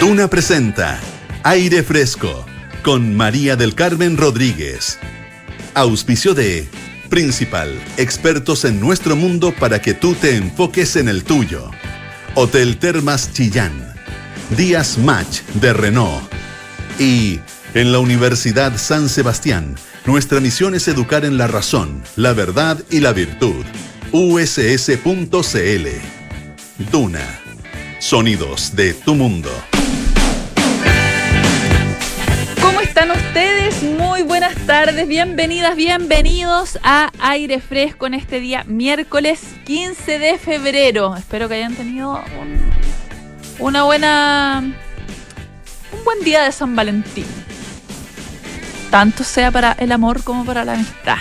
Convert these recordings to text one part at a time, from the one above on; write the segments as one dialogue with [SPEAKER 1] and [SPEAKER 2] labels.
[SPEAKER 1] Duna presenta Aire Fresco con María del Carmen Rodríguez. Auspicio de Principal, expertos en nuestro mundo para que tú te enfoques en el tuyo. Hotel Termas Chillán. Días Match de Renault. Y en la Universidad San Sebastián, nuestra misión es educar en la razón, la verdad y la virtud. uss.cl. Duna. Sonidos de tu mundo.
[SPEAKER 2] Están ustedes? Muy buenas tardes, bienvenidas, bienvenidos a Aire Fresco en este día miércoles 15 de febrero. Espero que hayan tenido un, una buena... un buen día de San Valentín. Tanto sea para el amor como para la amistad.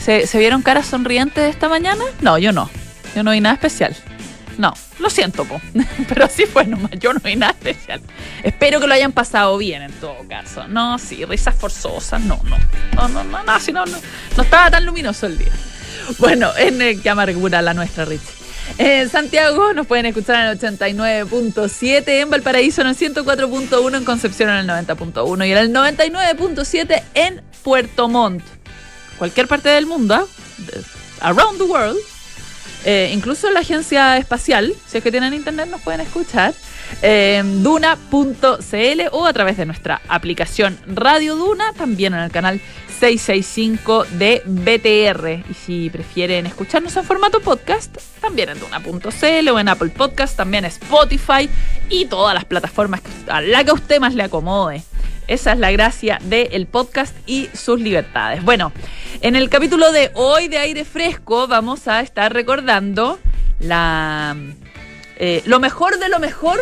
[SPEAKER 2] ¿Se, ¿se vieron caras sonrientes esta mañana? No, yo no. Yo no vi nada especial. No, lo siento, po. pero así fue nomás. Yo no vi nada especial. Espero que lo hayan pasado bien en todo caso. No, sí, risas forzosas, no, no. No, no, no, no, si no, no, estaba tan luminoso el día. Bueno, en que amargura la nuestra, Richie. En Santiago nos pueden escuchar en el 89.7, en Valparaíso en el 104.1, en Concepción en el 90.1 y en el 99.7 en Puerto Montt. Cualquier parte del mundo, ¿ah? around the world, eh, incluso la agencia espacial, si es que tienen internet, nos pueden escuchar. Eh, Duna.cl o a través de nuestra aplicación Radio Duna, también en el canal 665 de BTR. Y si prefieren escucharnos en formato podcast, también en Duna.cl o en Apple Podcast, también Spotify y todas las plataformas a la que a usted más le acomode. Esa es la gracia del podcast y sus libertades. Bueno, en el capítulo de hoy de Aire Fresco vamos a estar recordando la, eh, lo mejor de lo mejor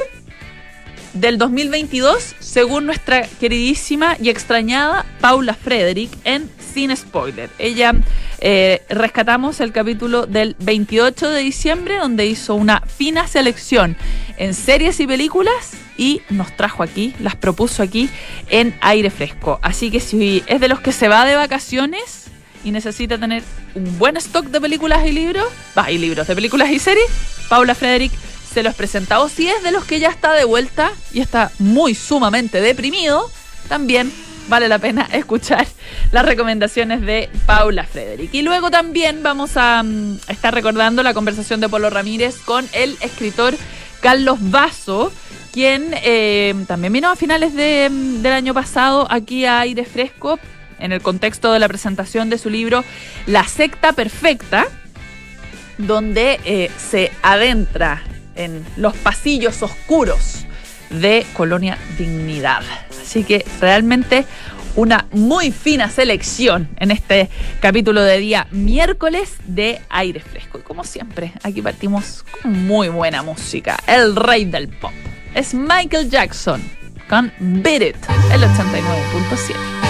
[SPEAKER 2] del 2022 según nuestra queridísima y extrañada Paula Frederick en Sin Spoiler. Ella eh, rescatamos el capítulo del 28 de diciembre donde hizo una fina selección en series y películas y nos trajo aquí, las propuso aquí en aire fresco. Así que si es de los que se va de vacaciones y necesita tener un buen stock de películas y libros, va, y libros de películas y series, Paula Frederick se los presenta. O si es de los que ya está de vuelta y está muy sumamente deprimido, también vale la pena escuchar las recomendaciones de Paula Frederick. Y luego también vamos a um, estar recordando la conversación de Polo Ramírez con el escritor Carlos Vaso, quien eh, también vino a finales de, del año pasado aquí a Aire Fresco en el contexto de la presentación de su libro La secta perfecta, donde eh, se adentra en los pasillos oscuros de Colonia Dignidad. Así que realmente una muy fina selección en este capítulo de día miércoles de aire fresco. Y como siempre, aquí partimos con muy buena música. El rey del pop es Michael Jackson con Beat It, el 89.7.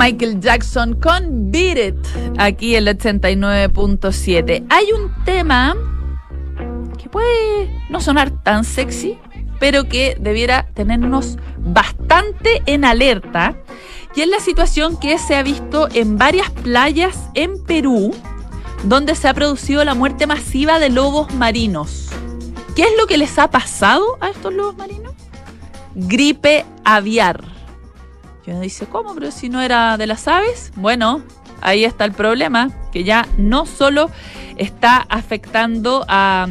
[SPEAKER 2] Michael Jackson con Beat It, aquí el 89.7. Hay un tema que puede no sonar tan sexy, pero que debiera tenernos bastante en alerta, y es la situación que se ha visto en varias playas en Perú, donde se ha producido la muerte masiva de lobos marinos. ¿Qué es lo que les ha pasado a estos lobos marinos? Gripe aviar. Dice, ¿cómo? Pero si no era de las aves. Bueno, ahí está el problema, que ya no solo está afectando a,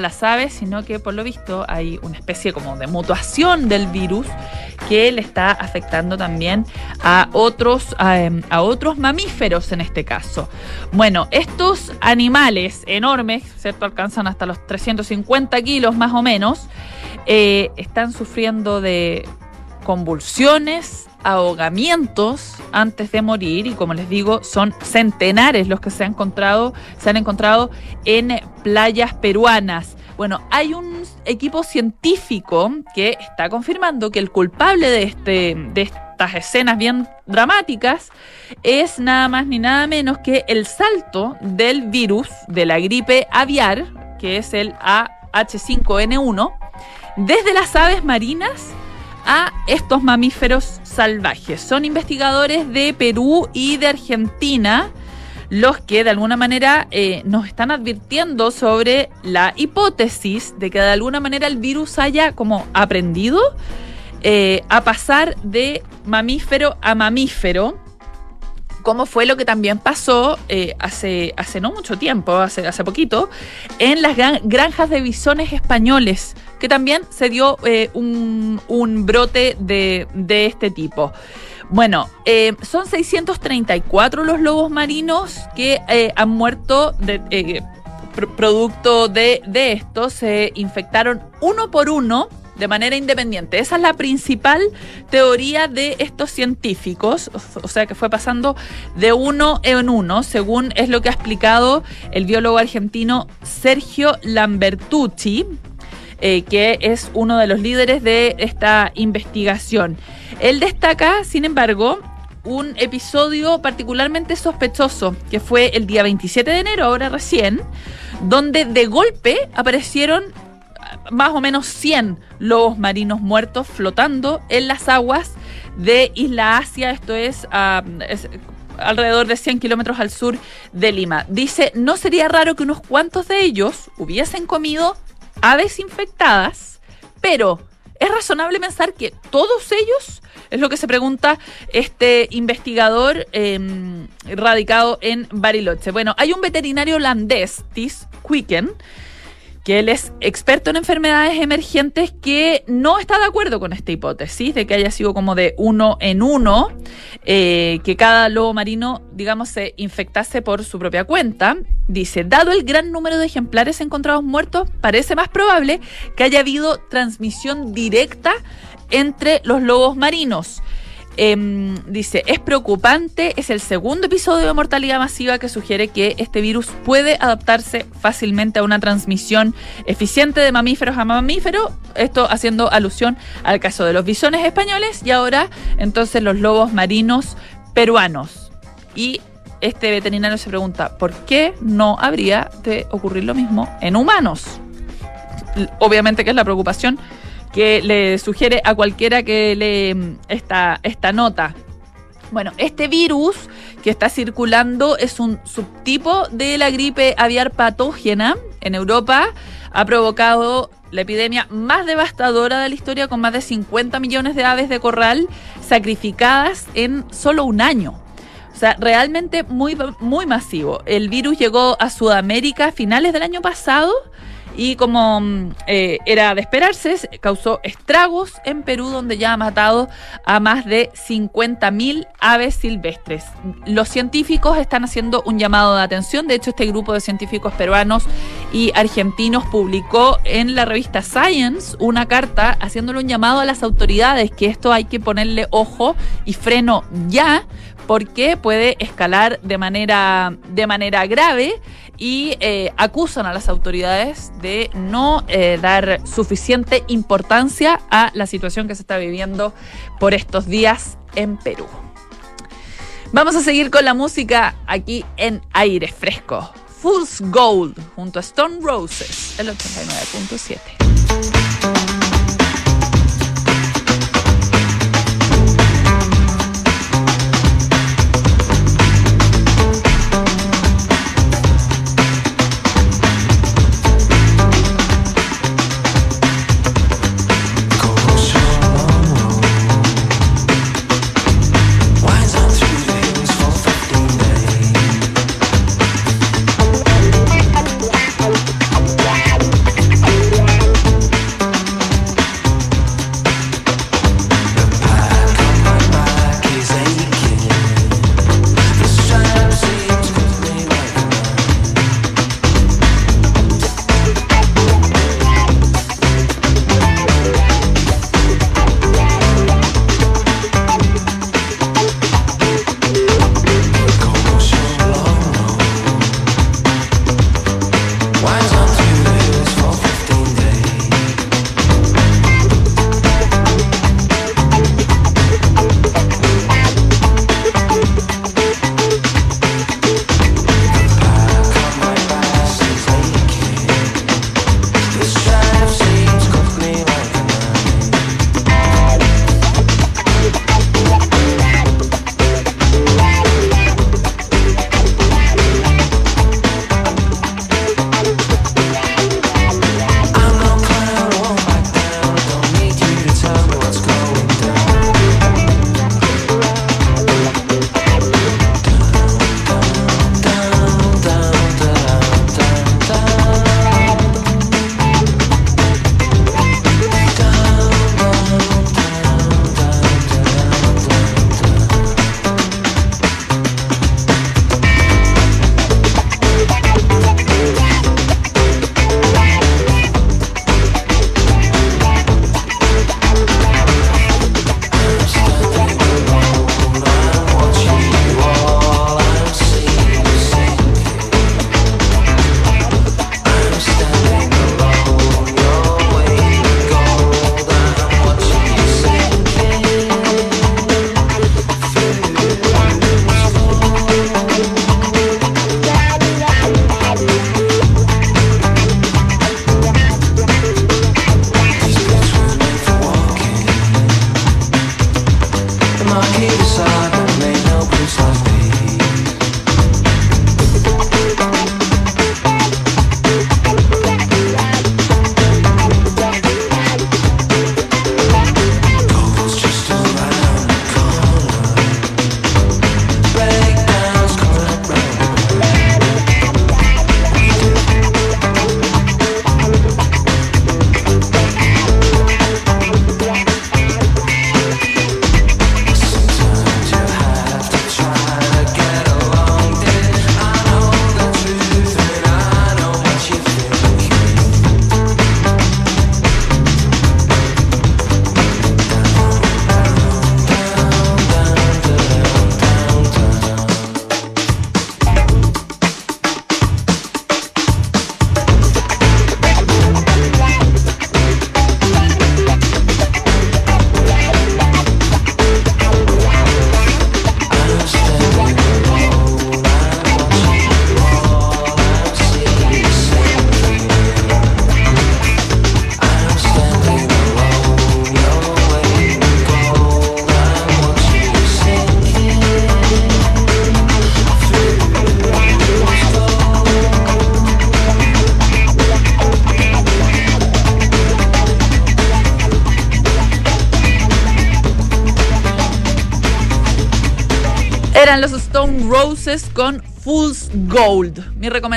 [SPEAKER 2] las aves, sino que por lo visto hay una especie como de mutuación del virus que le está afectando también a otros, a, em, otros mamíferos en este caso. Bueno, estos animales enormes, ¿cierto? Alcanzan hasta los 350 kilos más o menos, eh, están sufriendo de convulsiones, ahogamientos antes de morir y como les digo son centenares los que se han encontrado se han encontrado en playas peruanas. Bueno, hay un equipo científico que está confirmando que el culpable de este de estas escenas bien dramáticas es nada más ni nada menos que el salto del virus de la gripe aviar, que es el AH5N1, desde las aves marinas a estos mamíferos salvajes. Son investigadores de Perú y de Argentina los que de alguna manera eh, nos están advirtiendo sobre la hipótesis de que de alguna manera el virus haya como aprendido eh, a pasar de mamífero a mamífero como fue lo que también pasó eh, hace, hace no mucho tiempo, hace, hace poquito, en las granjas de bisones españoles, que también se dio eh, un, brote de, este tipo. Bueno, eh, son 634 los lobos marinos que han muerto producto de esto. Se infectaron uno por uno de manera independiente. Esa es la principal teoría de estos científicos, o sea que fue pasando de uno en uno, según es lo que ha explicado el biólogo argentino Sergio Lambertucci, eh, que es uno de los líderes de esta investigación. Él destaca, sin embargo, un episodio particularmente sospechoso, que fue el día 27 de enero, ahora recién, donde de golpe aparecieron más o menos 100 lobos marinos muertos flotando en las aguas de Isla Asia, esto es, alrededor de 100 kilómetros al sur de Lima. Dice, no sería raro que unos cuantos de ellos hubiesen comido aves infectadas, pero es razonable pensar que todos ellos, es lo que se pregunta este investigador em, radicado en Bariloche. Bueno, hay un veterinario holandés, Tis Quicken, que él es experto en enfermedades emergentes que no está de acuerdo con esta hipótesis de que haya sido como de uno en uno, eh, que cada lobo marino, digamos, se infectase por su propia cuenta. Dice, dado el gran número de ejemplares encontrados muertos, parece más probable que haya habido transmisión directa entre los lobos marinos. Em, dice, es preocupante, es el segundo episodio de mortalidad masiva que sugiere que este virus puede adaptarse fácilmente a una transmisión eficiente de mamíferos a mamíferos, esto haciendo alusión al caso de los bisones españoles y ahora entonces los lobos marinos peruanos. Y este veterinario se pregunta, ¿por qué no habría de ocurrir lo mismo en humanos? Obviamente que es la preocupación que le sugiere a cualquiera que lee mm, esta, esta nota. Bueno, este virus que está circulando es un subtipo de la gripe aviar patógena en Europa. Ha provocado la epidemia más devastadora de la historia con más de 50 millones de aves de corral sacrificadas en solo un año. O sea, realmente muy, muy masivo. El virus llegó a Sudamérica a finales del año pasado y como mm, eh, era de esperarse, causó estragos en Perú, donde ya ha matado a más de 50.000 aves silvestres. Los científicos están haciendo un llamado de atención. De hecho, este grupo de científicos peruanos y argentinos publicó en la revista Science una carta haciéndole un llamado a las autoridades que esto hay que ponerle ojo y freno ya porque puede escalar de manera, de manera grave y eh, acusan a las autoridades de no eh, dar suficiente importancia a la situación que se está viviendo por estos días en Perú.
[SPEAKER 3] Vamos a seguir con la música aquí en aire fresco. Fool's Gold junto a Stone Roses, el 89.7.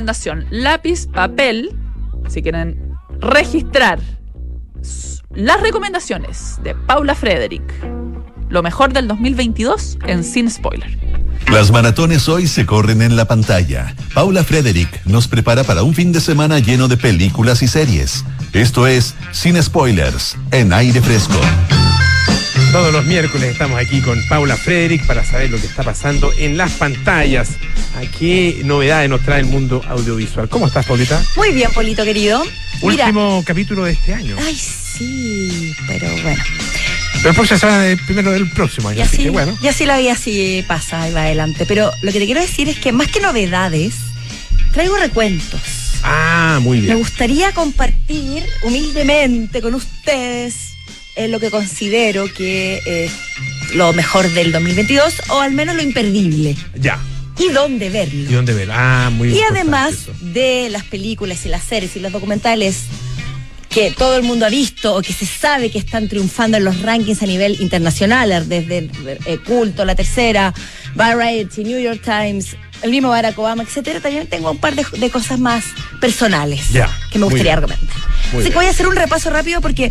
[SPEAKER 3] recomendación, lápiz, papel, si quieren registrar las recomendaciones de Paula Frederick. Lo mejor del 2022 en Sin Spoiler.
[SPEAKER 1] Las maratones hoy se corren en la pantalla. Paula Frederick nos prepara para un fin de semana lleno de películas y series. Esto es Sin Spoilers en aire fresco.
[SPEAKER 4] Todos los miércoles estamos aquí con Paula Frederick para saber lo que está pasando en las pantallas. ¿A qué novedades nos trae el mundo audiovisual? ¿Cómo estás, Paulita?
[SPEAKER 5] Muy bien, Polito querido.
[SPEAKER 4] Último capítulo de este año.
[SPEAKER 5] Ay, sí, pero bueno.
[SPEAKER 4] Pero próximo será el primero del próximo año,
[SPEAKER 5] Y
[SPEAKER 4] así
[SPEAKER 5] así,
[SPEAKER 4] que bueno.
[SPEAKER 5] y así la vida así pasa y va adelante. Pero lo que te quiero decir es que más que novedades, traigo recuentos.
[SPEAKER 4] Ah, muy
[SPEAKER 5] Me
[SPEAKER 4] bien.
[SPEAKER 5] gustaría compartir humildemente con ustedes eh, lo que considero que es lo mejor del 2022 o al menos lo imperdible
[SPEAKER 4] Ya.
[SPEAKER 5] y dónde verlo.
[SPEAKER 4] ¿Y dónde ver? Ah, muy
[SPEAKER 5] Y
[SPEAKER 4] importante
[SPEAKER 5] además
[SPEAKER 4] eso.
[SPEAKER 5] de las películas y las series y los documentales que todo el mundo ha visto o que se sabe que están triunfando en los rankings a nivel internacional, desde eh, Culto, La Tercera, Variety, New York Times, el mismo Barack Obama, etcétera, también tengo un par de, de cosas más personales
[SPEAKER 4] Ya,
[SPEAKER 5] que me gustaría
[SPEAKER 4] bien. Muy
[SPEAKER 5] Así que
[SPEAKER 4] bien.
[SPEAKER 5] voy a hacer un repaso rápido porque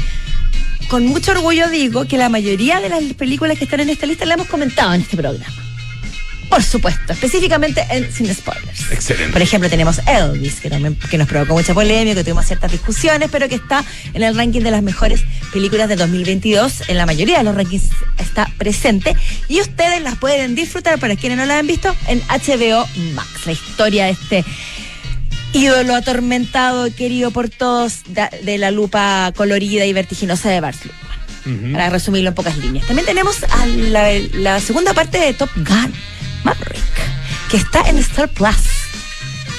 [SPEAKER 5] con mucho orgullo digo que la mayoría de las películas que están en esta lista las hemos comentado en este programa. Por supuesto, específicamente en Sin Spoilers.
[SPEAKER 4] Excelente.
[SPEAKER 5] Por ejemplo, tenemos Elvis, que, también, que nos provocó mucha polémica, que tuvimos ciertas discusiones, pero que está en el ranking de las mejores películas de 2022. En la mayoría de los rankings está presente. Y ustedes las pueden disfrutar, para quienes no la han visto, en HBO Max. La historia de este ídolo atormentado, querido por todos, de la lupa colorida y vertiginosa de
[SPEAKER 4] Ujú.
[SPEAKER 5] para resumirlo en pocas líneas. También tenemos a la, la segunda parte de Top Gun, Maverick, que está en Star Plus.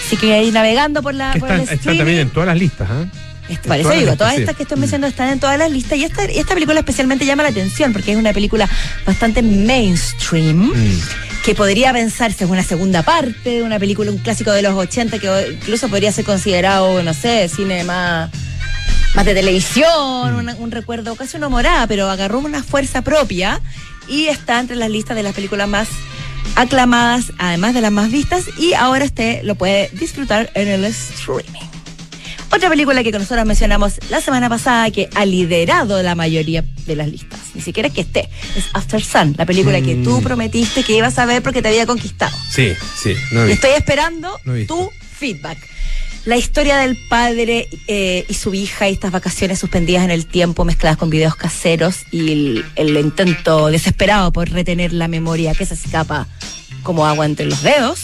[SPEAKER 5] Así que ahí navegando por la
[SPEAKER 4] Que
[SPEAKER 5] por
[SPEAKER 4] están,
[SPEAKER 5] el
[SPEAKER 4] están también en todas las listas, ¿ah?
[SPEAKER 5] Por eso digo, todas estas que estoy mencionando están en todas las listas y esta, y esta película especialmente llama la atención porque es una película bastante mainstream
[SPEAKER 4] Mm.
[SPEAKER 5] Que podría pensarse una segunda parte de una película, un clásico de los 80 que incluso podría ser considerado, no sé, cine más, de televisión, un recuerdo casi una morada, pero agarró una fuerza propia y está entre las listas de las películas más aclamadas, además de las más vistas, y ahora usted lo puede disfrutar en el streaming. Otra película que nosotros mencionamos la semana pasada que ha liderado la mayoría de las listas, ni siquiera es que esté, es After Sun, la película que
[SPEAKER 4] Mm.
[SPEAKER 5] tú prometiste que ibas a ver porque te había conquistado.
[SPEAKER 4] Sí, sí. No he
[SPEAKER 5] Y
[SPEAKER 4] visto.
[SPEAKER 5] estoy esperando
[SPEAKER 4] No he visto.
[SPEAKER 5] tu feedback. La historia del padre eh, y su hija y estas vacaciones suspendidas en el tiempo mezcladas con videos caseros y el, el intento desesperado por retener la memoria que se escapa como agua entre los dedos,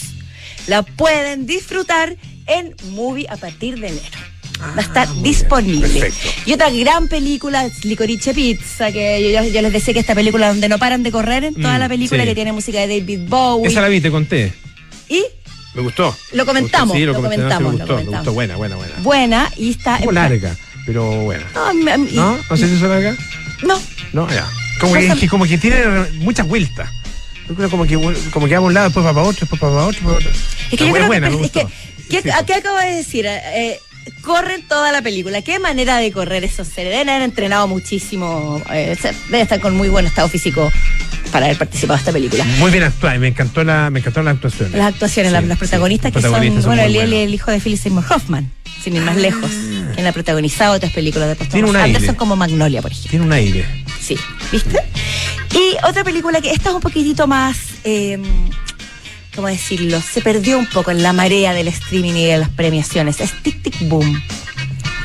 [SPEAKER 5] la pueden disfrutar en Movie a partir de enero. Va a estar
[SPEAKER 4] Ah, bien.
[SPEAKER 5] disponible. Y otra gran película Licorice Pizza, que yo, yo les decía que esta película donde no paran de correr en toda
[SPEAKER 4] Mm,
[SPEAKER 5] la película,
[SPEAKER 4] sí.
[SPEAKER 5] que tiene música de David Bowie.
[SPEAKER 4] Esa la vi, te conté.
[SPEAKER 5] Y
[SPEAKER 4] Me gustó.
[SPEAKER 5] Lo comentamos,
[SPEAKER 4] Sí, lo,
[SPEAKER 5] lo
[SPEAKER 4] comenté, no, sí,
[SPEAKER 5] comentamos,
[SPEAKER 4] me
[SPEAKER 5] lo
[SPEAKER 4] gustó, me
[SPEAKER 5] comentamos.
[SPEAKER 4] gustó. Buena, buena, buena.
[SPEAKER 5] buena y está.
[SPEAKER 4] Un poco larga, pero buena.
[SPEAKER 5] No, me-
[SPEAKER 4] ¿No? ¿No sé si larga?
[SPEAKER 5] no,
[SPEAKER 4] No, ya. Como que, como que tiene muchas vueltas. Como que, como que va a un lado, después va para otro, después va para otro, después para otro.
[SPEAKER 5] Es que
[SPEAKER 4] Ah,
[SPEAKER 5] yo creo
[SPEAKER 4] buena,
[SPEAKER 5] que,
[SPEAKER 4] me
[SPEAKER 5] es que. ¿qué,
[SPEAKER 4] Sí.
[SPEAKER 5] ¿a qué acabo de decir? Eh, corren toda la película. ¿Qué manera de correr esos seres? Deben haber entrenado muchísimo. Eh, deben estar con muy buen estado físico para haber participado de esta película.
[SPEAKER 4] Muy bien actuada y me encantó la, me encantaron las actuaciones.
[SPEAKER 5] Las actuaciones,
[SPEAKER 4] Sí,
[SPEAKER 5] las, protagonistas que
[SPEAKER 4] protagonistas
[SPEAKER 5] son, bueno,
[SPEAKER 4] buenos.
[SPEAKER 5] el hijo de Philip Seymour Hoffman, sin ir más lejos, quien ha protagonizado otras películas de
[SPEAKER 4] Tiene un aire.
[SPEAKER 5] Anderson como Magnolia, por ejemplo.
[SPEAKER 4] Tiene un aire.
[SPEAKER 5] Sí, ¿viste? Y otra película que esta es un poquitito más, eh, ¿cómo decirlo? Se perdió un poco en la marea del streaming y de las premiaciones. Es Tic Tic Boom.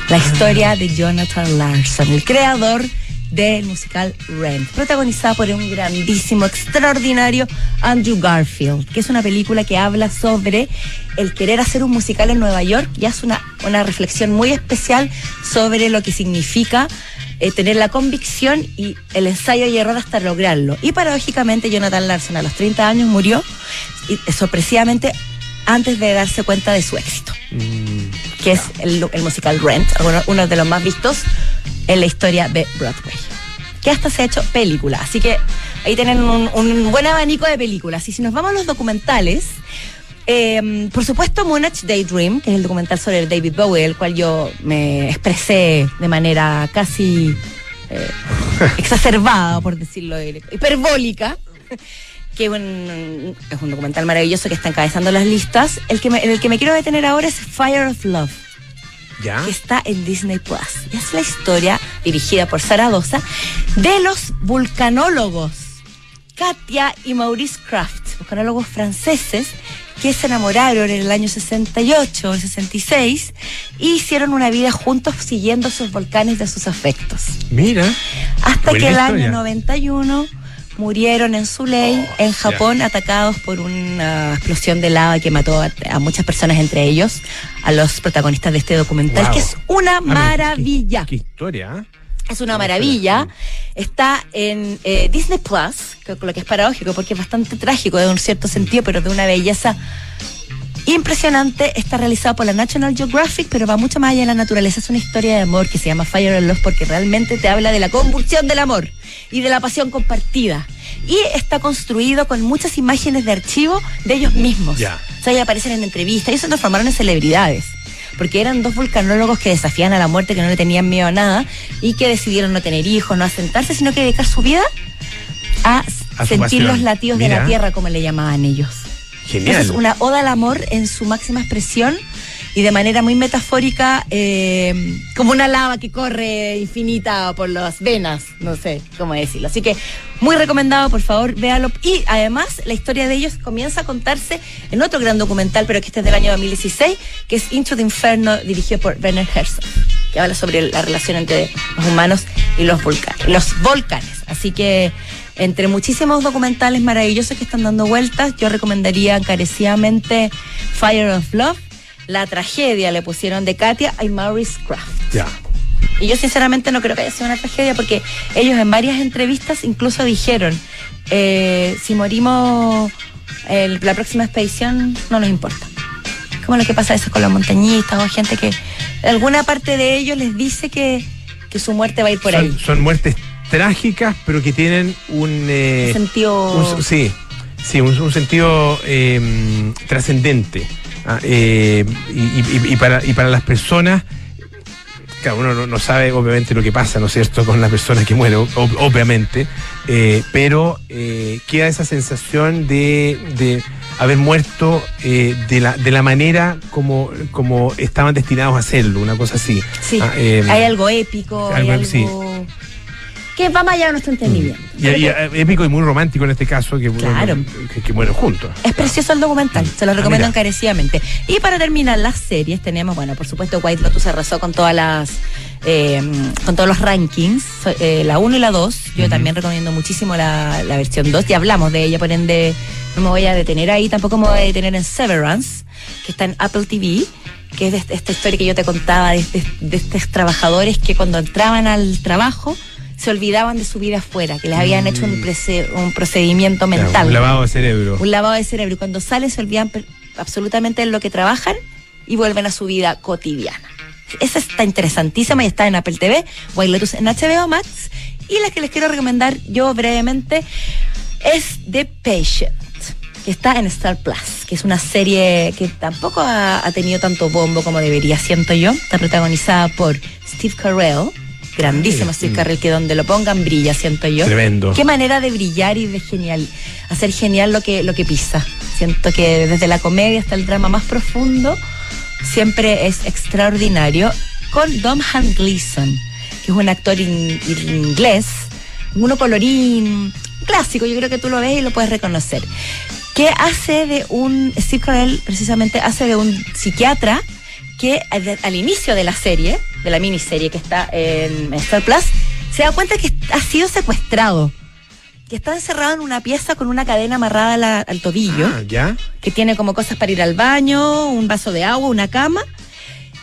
[SPEAKER 5] La historia de Jonathan Larson, el creador del musical Rent, protagonizada por un grandísimo, extraordinario Andrew Garfield, que es una película que habla sobre el querer hacer un musical en Nueva York y hace una, una reflexión muy especial sobre lo que significa eh, tener la convicción y el ensayo y error hasta lograrlo. Y paradójicamente Jonathan Larson a los 30 años murió y, eh, sorpresivamente antes de darse cuenta de su éxito
[SPEAKER 4] Mm,
[SPEAKER 5] que es el, el musical Rent, uno, uno de los más vistos en la historia de Broadway. Que hasta se ha hecho película. Así que ahí tienen un, un buen abanico de películas. Y si nos vamos a los documentales, eh, por supuesto Moonage Daydream, que es el documental sobre David Bowie, el cual yo me expresé de manera casi eh, exacerbada, por decirlo, hiperbólica que un- es un documental maravilloso que está encabezando las listas. El que me- en el que me quiero detener ahora es Fire of Love,
[SPEAKER 4] ¿Ya?
[SPEAKER 5] que está en Disney Plus. Y es la historia, dirigida por Sara Dosa, de los vulcanólogos Katia y Maurice Kraft, vulcanólogos franceses que se enamoraron en el año 68 o 66 y hicieron una vida juntos siguiendo sus volcanes de sus afectos.
[SPEAKER 4] Mira.
[SPEAKER 5] Hasta que el
[SPEAKER 4] historia.
[SPEAKER 5] año 91 murieron en Suley,
[SPEAKER 4] Oh,
[SPEAKER 5] en Japón, atacados por una explosión de lava que mató a, a muchas personas, entre ellos a los protagonistas de este documental,
[SPEAKER 4] Wow.
[SPEAKER 5] que es una maravilla.
[SPEAKER 4] Qué, qué historia, ¿eh?
[SPEAKER 5] Es una maravilla. Está en eh, Disney Plus, que- lo que es paradójico porque es bastante trágico de un cierto sentido, pero de una belleza impresionante. Está realizado por la National Geographic, pero va mucho más allá de la naturaleza. Es una historia de amor que se llama Fire and Love porque realmente te habla de la convulsión del amor y de la pasión compartida. Y está construido con muchas imágenes de archivo de ellos mismos.
[SPEAKER 4] Ya.
[SPEAKER 5] O sea, ellos aparecen en entrevistas y se transformaron en celebridades. Porque eran dos vulcanólogos que desafían a la muerte, que no le tenían miedo a nada y que decidieron no tener hijos, no asentarse, sino que dedicar su vida a, sentir
[SPEAKER 4] pasión.
[SPEAKER 5] los latidos de la tierra, como le llamaban ellos.
[SPEAKER 4] Genial.
[SPEAKER 5] Entonces, una oda al amor en su máxima expresión y de manera muy metafórica, eh, como una lava que corre infinita por las venas, no sé cómo decirlo. Así que muy recomendado, por favor, véalo. Y además, la historia de ellos comienza a contarse en otro gran documental, pero que este es del año 2016, que es Into the Inferno, dirigido por Werner Herzog, que habla sobre la relación entre los humanos y los volcanes. Los volcanes. Así que entre muchísimos documentales maravillosos que están dando vueltas, yo recomendaría encarecidamente Fire of Love. La tragedia le pusieron de Katia y Maurice Craft.
[SPEAKER 4] Ya.
[SPEAKER 5] Y yo sinceramente no creo que haya sido una tragedia porque ellos en varias entrevistas incluso dijeron, eh, si morimos el- la próxima expedición no nos importa. Como lo que pasa a veces con los montañistas o gente que alguna parte de ellos les dice que, que su muerte va a ir por
[SPEAKER 4] son,
[SPEAKER 5] ahí.
[SPEAKER 4] son muertes trágicas, pero que tienen un. eh,
[SPEAKER 5] Un sentido...
[SPEAKER 4] un- sí, sí, un, un sentido eh, trascendente. Ah, eh, y, y- y para, y para las personas. Claro, uno no, no sabe obviamente lo que pasa, ¿no es cierto?, con la persona que muere, ob- obviamente, eh, pero eh, queda esa sensación de, de haber muerto de, la, de la manera como, como estaban destinados a hacerlo, una cosa así.
[SPEAKER 5] Sí,
[SPEAKER 4] Ah,
[SPEAKER 5] hay algo épico, hay
[SPEAKER 4] algo sí.
[SPEAKER 5] Que va más allá de nuestro entendimiento.
[SPEAKER 4] Y,
[SPEAKER 5] Pero
[SPEAKER 4] y,
[SPEAKER 5] que
[SPEAKER 4] eh, épico y muy romántico en este caso, que,
[SPEAKER 5] Claro.
[SPEAKER 4] que, que mueren juntos.
[SPEAKER 5] es precioso el documental, se lo
[SPEAKER 4] Ah,
[SPEAKER 5] recomiendo encarecidamente. Y para terminar las series tenemos, bueno, por supuesto White Lotus arrasó con todas las eh, con todos los rankings, eh, la 1 y la 2. Yo también recomiendo muchísimo la, la versión 2, ya hablamos de ella, por ende no me voy a detener ahí, tampoco me voy a detener en Severance, que está en Apple TV que es de esta- esta historia que yo te contaba de, de- de estos trabajadores que cuando entraban al trabajo se olvidaban de su vida afuera, que les habían hecho un, prece- un procedimiento mental.
[SPEAKER 4] Claro, un lavado de cerebro.
[SPEAKER 5] Un lavado de cerebro. Y cuando salen se olvidan absolutamente de lo que trabajan y vuelven a su vida cotidiana. Esa está interesantísima y está en Apple TV, White Lotus en HBO Max. Y la que les quiero recomendar yo brevemente es The Patient, que está en Star Plus, que es una serie que tampoco ha, ha tenido tanto bombo como debería, siento yo. Está protagonizada por Steve Carell, grandísimo
[SPEAKER 4] Ah,
[SPEAKER 5] Steve
[SPEAKER 4] mm.
[SPEAKER 5] Carell, que donde lo pongan brilla, siento yo.
[SPEAKER 4] Tremendo.
[SPEAKER 5] Qué manera de brillar y de genial, hacer genial lo que, lo que pisa. Siento que desde la comedia hasta el drama más profundo, siempre es extraordinario. Con Dom Han Gleason, que es un actor in- in- inglés, uno colorín, clásico, yo creo que tú lo ves y lo puedes reconocer. Que hace de un, Steve Carell precisamente hace de un psiquiatra que al, al inicio de la serie, de la miniserie que está en Star Plus, se da cuenta que ha sido secuestrado. Que está encerrado en una pieza con una cadena amarrada la- al tobillo
[SPEAKER 4] Ah, ¿Ya?
[SPEAKER 5] que tiene como cosas para ir al baño, un vaso de agua, una cama,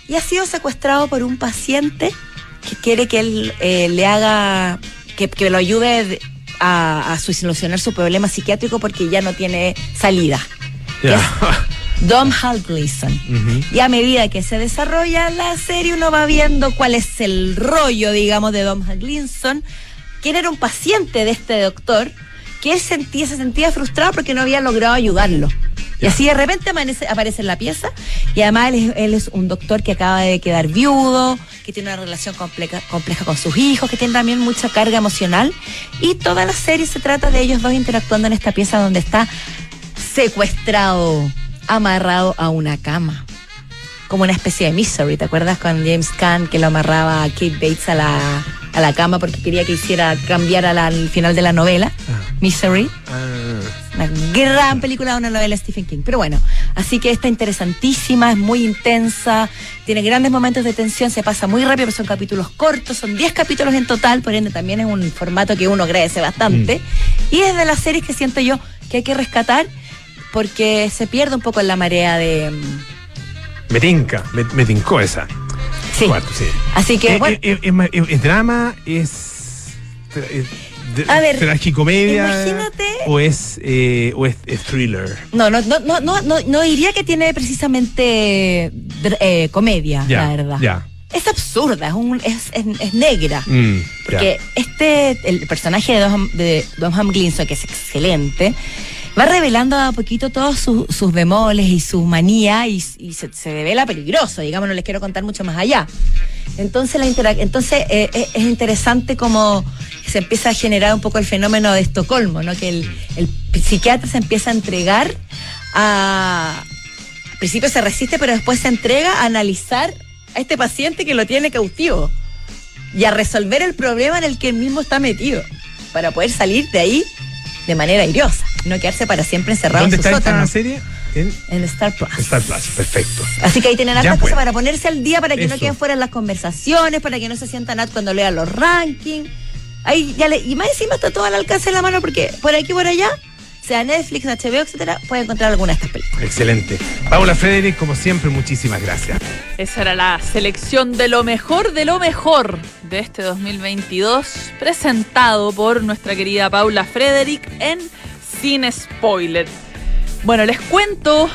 [SPEAKER 5] y ha sido secuestrado por un paciente que quiere que él eh, le haga, que, que lo ayude de- a, solucionar su problema psiquiátrico porque ya no tiene salida.
[SPEAKER 4] Ya.
[SPEAKER 5] Dom Hal Gleason. Y a medida que se desarrolla la serie, uno va viendo cuál es el rollo, digamos, de Dom Hal Gleason, quién era un paciente de este doctor, que él sentía, se sentía frustrado porque no había logrado ayudarlo. Y así de repente amanece- aparece en la pieza y además él es, él es un doctor que acaba de quedar viudo, que tiene una relación compleja, compleja con sus hijos, que tiene también mucha carga emocional. Y toda la serie se trata de ellos dos interactuando en esta pieza donde está secuestrado, amarrado a una cama. Como una especie de misery, ¿te acuerdas con James Caan que lo amarraba a Kate Bates a la, a la cama porque quería que hiciera cambiar la- al final de la novela?
[SPEAKER 4] Ah.
[SPEAKER 5] Misery.
[SPEAKER 4] Ah,
[SPEAKER 5] Una gran película de una novela de Stephen King. Pero bueno, así que está interesantísima, es muy intensa, tiene grandes momentos de tensión, se pasa muy rápido, pero son capítulos cortos, son 10 capítulos en total, por ende también es un formato que uno agradece bastante. Y es de las series que siento yo que hay que rescatar porque se pierde un poco en la marea de...
[SPEAKER 4] me tinca, me, me tincó esa.
[SPEAKER 5] Sí.
[SPEAKER 4] Sí.
[SPEAKER 5] Así que,
[SPEAKER 4] Eh,
[SPEAKER 5] bueno,
[SPEAKER 4] eh, eh, es, drama, es.
[SPEAKER 5] A ver,
[SPEAKER 4] tragicomedia.
[SPEAKER 5] imagínate-
[SPEAKER 4] O es, eh, o es, es thriller.
[SPEAKER 5] no, no, no, no, no, no, no diría que tiene precisamente eh, comedia, la verdad.
[SPEAKER 4] ya.
[SPEAKER 5] Es absurda, es, un, es, es- negra.
[SPEAKER 4] Mm.
[SPEAKER 5] Porque este, el personaje de Dom, de Domham Gleeson, que es excelente, va revelando a poquito todos sus, sus bemoles y sus manías y, se, se revela peligroso, digamos, no les quiero contar mucho más allá. Entonces, la entonces eh, eh, es interesante como se empieza a generar un poco el fenómeno de Estocolmo, ¿no? Que el, el psiquiatra se empieza a entregar a... Al principio se resiste, pero después se entrega a analizar a este paciente que lo tiene cautivo y a resolver el problema en el que él mismo está metido para poder salir de ahí de manera airiosa, no quedarse para siempre encerrado
[SPEAKER 4] ¿Dónde
[SPEAKER 5] en su
[SPEAKER 4] está esta
[SPEAKER 5] sótano.
[SPEAKER 4] serie? En
[SPEAKER 5] En Star Plus.
[SPEAKER 4] Star Plus, perfecto.
[SPEAKER 5] Así que ahí tienen hartas cosas para ponerse al día, para que no queden fuera las conversaciones, para que no se sientan nada cuando lean los rankings. Ahí ya le, y más encima está todo al alcance de la mano porque por aquí y por allá, sea Netflix, HBO, etcétera, puede encontrar alguna de estas películas.
[SPEAKER 4] Excelente. Paula Frederick, como siempre, muchísimas gracias.
[SPEAKER 2] Esa era la selección de lo mejor de lo mejor de este 2022, presentado por nuestra querida Paula Frederick en Sin Spoiler. Bueno, les cuento,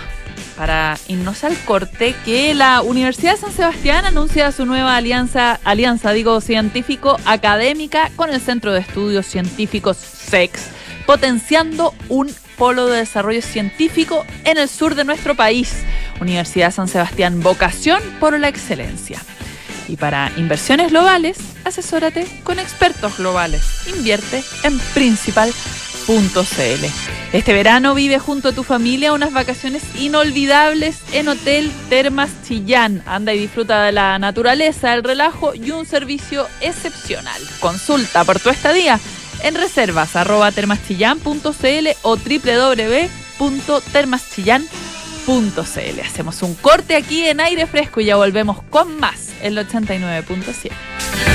[SPEAKER 2] para irnos al corte, que la Universidad de San Sebastián anuncia su nueva alianza, alianza digo, científico-académica con el Centro de Estudios Científicos SEX, potenciando un polo de desarrollo científico en el sur de nuestro país. Universidad San Sebastián, vocación por la excelencia. Y para inversiones globales, asesórate con expertos globales. Invierte en principal.cl. Este verano vive junto a tu familia unas vacaciones inolvidables en Hotel Termas Chillán. Anda y disfruta de la naturaleza, el relajo y un servicio excepcional. Consulta por tu estadía en reservas termaschillán.cl o www.termaschillán.cl. Hacemos un corte aquí en aire fresco y ya volvemos con más el 89.7.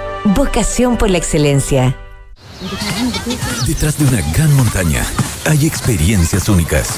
[SPEAKER 6] Vocación por la excelencia.
[SPEAKER 7] Detrás de una gran montaña hay experiencias únicas.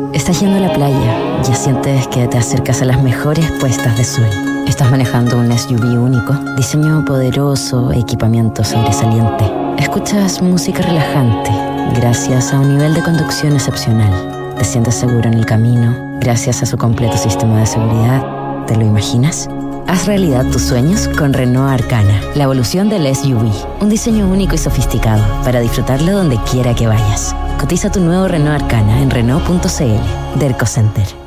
[SPEAKER 8] Estás yendo a la playa, ya sientes que te acercas a las mejores puestas de sol. Estás manejando un SUV único, diseño poderoso, equipamiento sobresaliente. Escuchas música relajante gracias a un nivel de conducción excepcional. Te sientes seguro en el camino gracias a su completo sistema de seguridad. ¿Te lo imaginas? Haz realidad tus sueños con Renault Arcana, la evolución del SUV. Un diseño único y sofisticado para disfrutarlo donde quiera que vayas. Cotiza tu nuevo Renault Arcana en Renault.cl. Derco Center.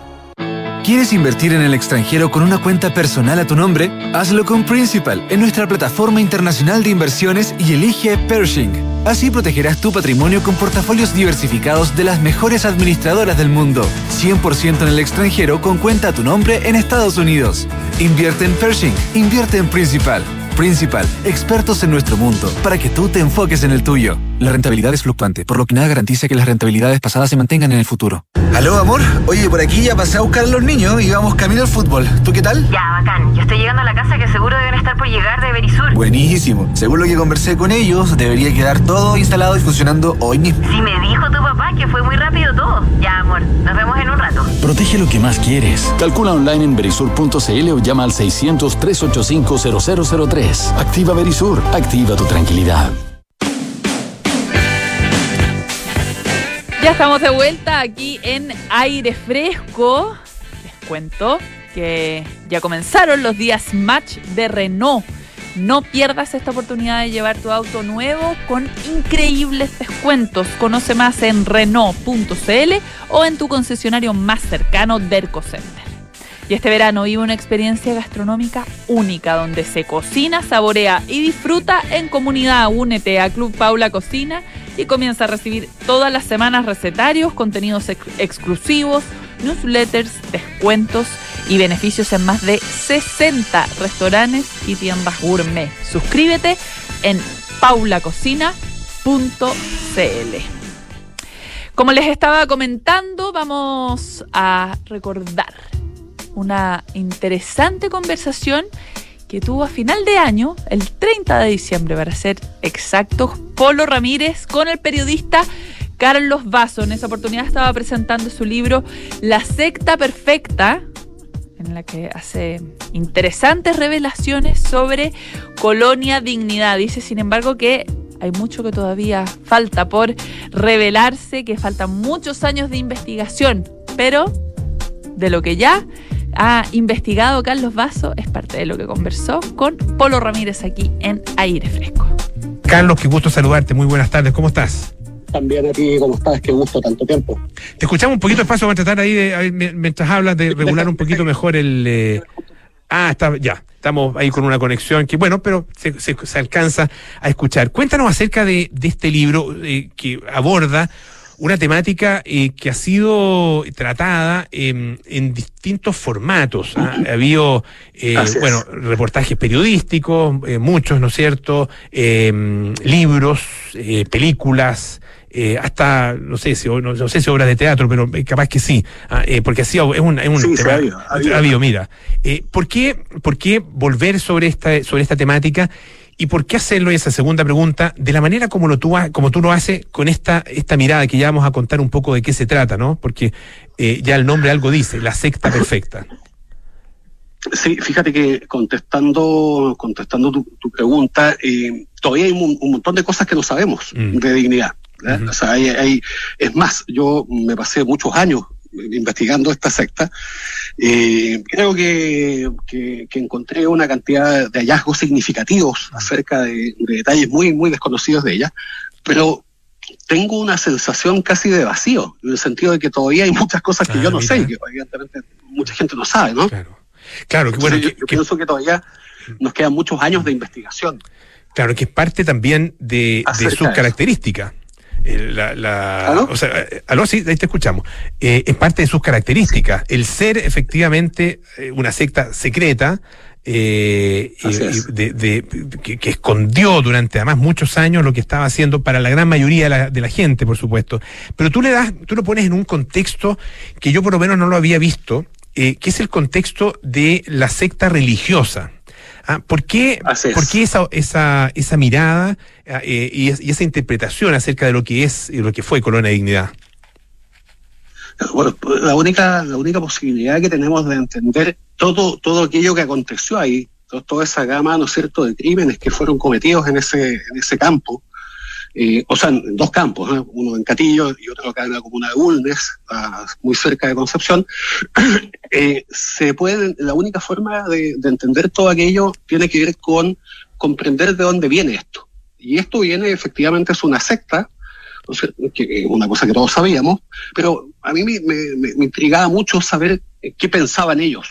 [SPEAKER 9] ¿Quieres invertir en el extranjero con una cuenta personal a tu nombre? Hazlo con Principal en nuestra plataforma internacional de inversiones y elige Pershing. Así protegerás tu patrimonio con portafolios diversificados de las mejores administradoras del mundo. 100% en el extranjero con cuenta a tu nombre en Estados Unidos. Invierte en Pershing. Invierte en Principal. Principal, expertos en nuestro mundo, para que tú te enfoques en el tuyo. La rentabilidad es fluctuante, por lo que nada garantiza que las rentabilidades pasadas se mantengan en el futuro. Aló, amor. Oye, por aquí ya pasé a buscar a los niños y vamos camino al fútbol. ¿Tú qué tal?
[SPEAKER 10] Ya, bacán. Yo estoy llegando a la casa que seguro deben estar por llegar de Berisur.
[SPEAKER 9] Buenísimo. Según lo que conversé con ellos, debería quedar todo instalado y funcionando hoy mismo.
[SPEAKER 10] Si me dijo tu papá que fue muy rápido todo. Ya, amor. Nos vemos en un rato.
[SPEAKER 11] Protege lo que más quieres. Calcula online en berisur.cl o llama al 600-385-0003. Activa Berisur. Activa tu tranquilidad.
[SPEAKER 2] Ya estamos de vuelta aquí en aire fresco. cuento que ya comenzaron los días match de Renault. No pierdas esta oportunidad de llevar tu auto nuevo con increíbles descuentos. Conoce más en Renault.cl o en tu concesionario más cercano, Derco Center. Y este verano vive una experiencia gastronómica única donde se cocina, saborea y disfruta en comunidad. Únete a Club Paula Cocina y comienza a recibir todas las semanas recetarios, contenidos ex exclusivos, newsletters, descuentos y beneficios en más de 60 restaurantes y tiendas gourmet. Suscríbete en paulacocina.cl. Como les estaba comentando, vamos a recordar una interesante conversación que tuvo a final de año, el 30 de diciembre para ser exactos, Polo Ramírez con el periodista Carlos Vaso. En esa oportunidad estaba presentando su libro La secta perfecta, en la que hace interesantes revelaciones sobre Colonia Dignidad. Dice, sin embargo, que hay mucho que todavía falta por revelarse, que faltan muchos años de investigación, pero de lo que ya ha investigado Carlos Vaso es parte de lo que conversó con Polo Ramírez aquí en Aire Fresco.
[SPEAKER 4] Carlos, qué gusto saludarte. Muy buenas tardes. ¿Cómo estás?
[SPEAKER 12] También a ti, ¿cómo estás? Qué gusto, tanto tiempo.
[SPEAKER 4] Te escuchamos un poquito despacio para tratar ahí, de, mientras hablas, de regular un poquito mejor el... Eh... Ah, está, ya, estamos ahí con una conexión que, bueno, pero se, se, se alcanza a escuchar. Cuéntanos acerca de, de este libro eh, que aborda una temática eh, que ha sido tratada en distintos formatos. ¿ah? Ha habido, eh, bueno, reportajes periodísticos, eh, muchos, ¿no es cierto? Em, libros, películas. hasta, no sé, si, no, sé si obras de teatro, pero capaz que sí, ¿ah? porque ha sido, es un, es un
[SPEAKER 12] sí, tema, ha habido, ha habido.
[SPEAKER 4] mira. ¿por, qué, ¿Por qué volver sobre esta, sobre esta temática? ¿Y por qué hacerlo? Y esa segunda pregunta, de la manera como, lo tú, como tú lo haces con esta, esta mirada que ya vamos a contar un poco de qué se trata, ¿no? Porque eh, ya el nombre algo dice, la secta perfecta.
[SPEAKER 12] Sí, fíjate que contestando, contestando tu, tu pregunta, eh, todavía hay un, un, montón de cosas que no sabemos mm. de dignidad. Uh -huh. O sea, hay, hay, es más, yo me pasé muchos años investigando esta secta, eh, creo que, que, que, encontré una cantidad de hallazgos significativos acerca de, de, detalles muy, muy desconocidos de ella, pero tengo una sensación casi de vacío, en el sentido de que todavía hay muchas cosas que ah, yo no mira. sé, que evidentemente mucha gente no sabe, ¿no?
[SPEAKER 4] Claro, claro que bueno.
[SPEAKER 12] Entonces, yo, yo que, pienso que todavía nos quedan muchos años de investigación.
[SPEAKER 4] Claro, que es parte también de, de sus características. Eh, la, la ¿Aló? O sea, eh, aló, sí, ahí te escuchamos. Eh, es parte de sus características. El ser efectivamente una secta secreta, eh, de, de, que, que, escondió durante además muchos años lo que estaba haciendo para la gran mayoría de la, de la, gente, por supuesto. Pero tú le das, tú lo pones en un contexto que yo por lo menos no lo había visto, eh, que es el contexto de la secta religiosa. Ah, ¿Por qué, ¿por qué esa, esa, esa mirada eh, y, y, esa interpretación acerca de lo que es y lo que fue Colonia de Dignidad?
[SPEAKER 12] Bueno, la única, la única posibilidad que tenemos de entender todo, todo aquello que aconteció ahí, todo, toda esa gama, ¿no es cierto?, de crímenes que fueron cometidos en ese, en ese campo, eh, o sea, en dos campos, ¿eh? uno en Catillo y otro acá en la comuna de Bulnes, uh, muy cerca de Concepción, eh, se puede, la única forma de, de, entender todo aquello tiene que ver con comprender de dónde viene esto. Y esto viene, efectivamente, es una secta, que, una cosa que todos sabíamos, pero a mí me, me, me intrigaba mucho saber qué pensaban ellos,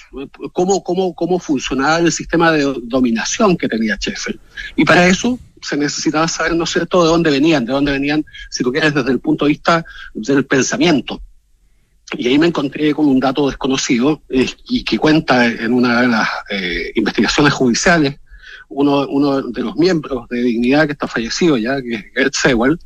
[SPEAKER 12] cómo, cómo, cómo funcionaba el sistema de dominación que tenía Sheffield. Y para eso se necesitaba saber, ¿no es cierto?, de dónde venían, de dónde venían, si tú quieres, desde el punto de vista del pensamiento. Y ahí me encontré con un dato desconocido eh, y que cuenta en una de las eh, investigaciones judiciales uno, uno de los miembros de Dignidad que está fallecido ya, que es Gert Sewell,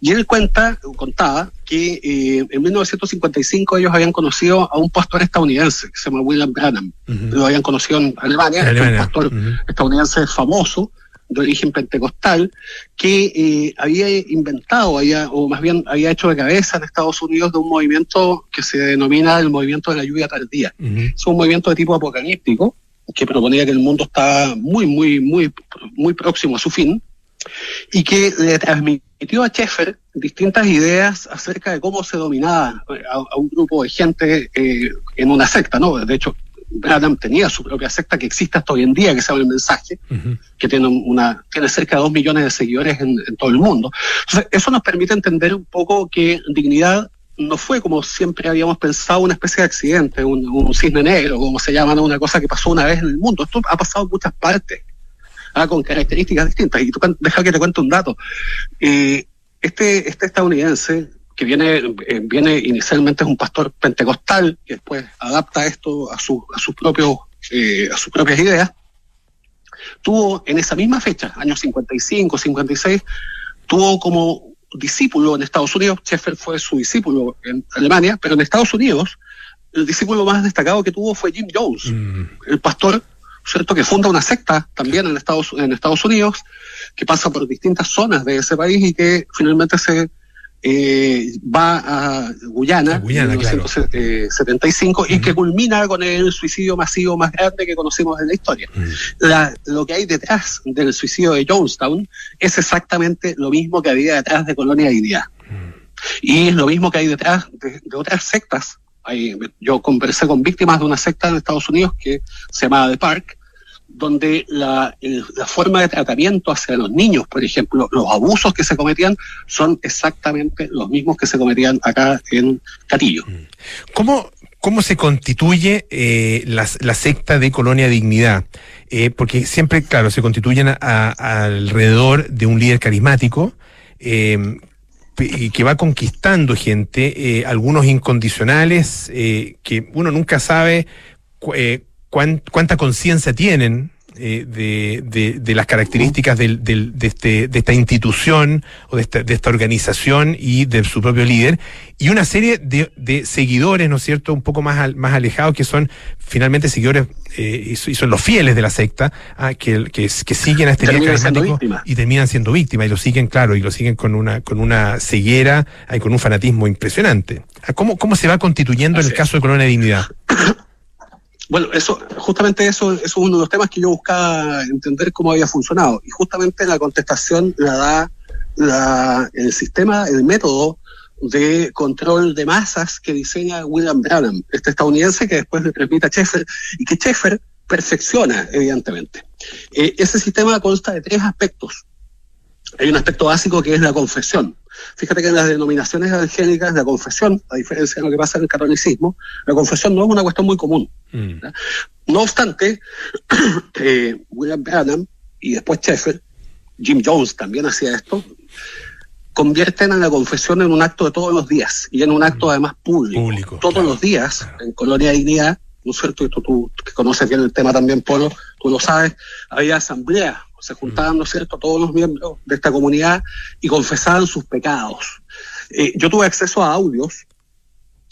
[SPEAKER 12] y él cuenta, contaba que eh, en 1955 ellos habían conocido a un pastor estadounidense que se llama William Branham. Uh -huh. Lo habían conocido en Alemania, un pastor uh -huh. estadounidense famoso, de origen pentecostal, que eh, había inventado, había, o más bien había hecho de cabeza en Estados Unidos de un movimiento que se denomina el movimiento de la lluvia tardía. Uh -huh. Es un movimiento de tipo apocalíptico que proponía que el mundo está muy, muy, muy, muy próximo a su fin y que le transmitía metió a Sheffer distintas ideas acerca de cómo se dominaba a, un grupo de gente eh, en una secta, ¿no? De hecho, Branham tenía su propia secta que existe hasta hoy en día, que se llama El Mensaje, que tiene, una, tiene cerca de dos millones de seguidores en, todo el mundo. Entonces, eso nos permite entender un poco que dignidad no fue como siempre habíamos pensado una especie de accidente, un, cisne negro, como se llama, una cosa que pasó una vez en el mundo. Esto ha pasado en muchas partes, ¿ah? con características distintas. Y tú, deja que te cuente un dato. Eh, este, este estadounidense, que viene, eh, viene inicialmente es un pastor pentecostal, que después adapta esto a, su, a, sus propios, eh, a sus propias ideas, tuvo en esa misma fecha, años 55, 56, tuvo como discípulo en Estados Unidos, Sheffer fue su discípulo en Alemania, pero en Estados Unidos el discípulo más destacado que tuvo fue Jim Jones, mm. el pastor, ¿cierto?, que funda una secta también en Estados, en Estados Unidos, que pasa por distintas zonas de ese país y que finalmente se eh, va a Guyana, en 1975 y que culmina con el suicidio masivo más grande que conocemos en la historia. Mm. lo que hay detrás del suicidio de Jonestown es exactamente lo mismo que había detrás de Colonia India. Mm. Y es lo mismo que hay detrás de, otras sectas. yo conversé con víctimas de una secta en Estados Unidos que se llamaba The Park, donde la, forma de tratamiento hacia los niños, por ejemplo, los abusos que se cometían son exactamente los mismos que se cometían acá en Catillo. Mm.
[SPEAKER 4] ¿Cómo, cómo se constituye eh, la, secta de Colonia Dignidad? Eh, porque siempre, claro, se constituyen alrededor de un líder carismático. Eh, que va conquistando gente, algunos incondicionales, que uno nunca sabe cuánta conciencia tienen eh, de, de, las características del, de, este, de esta institución o de esta, de esta organización y de su propio líder, y una serie de, seguidores, ¿no es cierto?, un poco más, más alejados, que son finalmente seguidores eh, y, son los fieles de la secta, ah, que, que, siguen a este líder carismático y terminan siendo víctimas, y lo siguen, claro, y lo siguen con una, con una ceguera y con un fanatismo impresionante. Ah, ¿Cómo, cómo se va constituyendo en el caso de Colonia de Dignidad?
[SPEAKER 12] Bueno, eso, justamente eso, es uno de los temas que yo buscaba entender cómo había funcionado. Y justamente la contestación la da la, el sistema, el método de control de masas que diseña William Branham, este estadounidense que después le transmite a Sheffer y que Sheffer perfecciona, evidentemente. Eh, ese sistema consta de tres aspectos. Hay un aspecto básico que es la confesión. Fíjate que en las denominaciones evangélicas la confesión, a diferencia de lo que pasa en el catolicismo, la confesión no es una cuestión muy común. Mm. No obstante, eh, William Branham y después Sheffer, Jim Jones también hacía esto, convierten a la confesión en un acto de todos los días y en un acto mm. además público. todos los días, en Colonia Dignidad, ¿no es cierto? Y tú, tú, que conoces bien el tema también, Polo, tú lo sabes, había asambleas se juntaban, ¿no es cierto?, todos los miembros de esta comunidad y confesaban sus pecados. Eh, yo tuve acceso a audios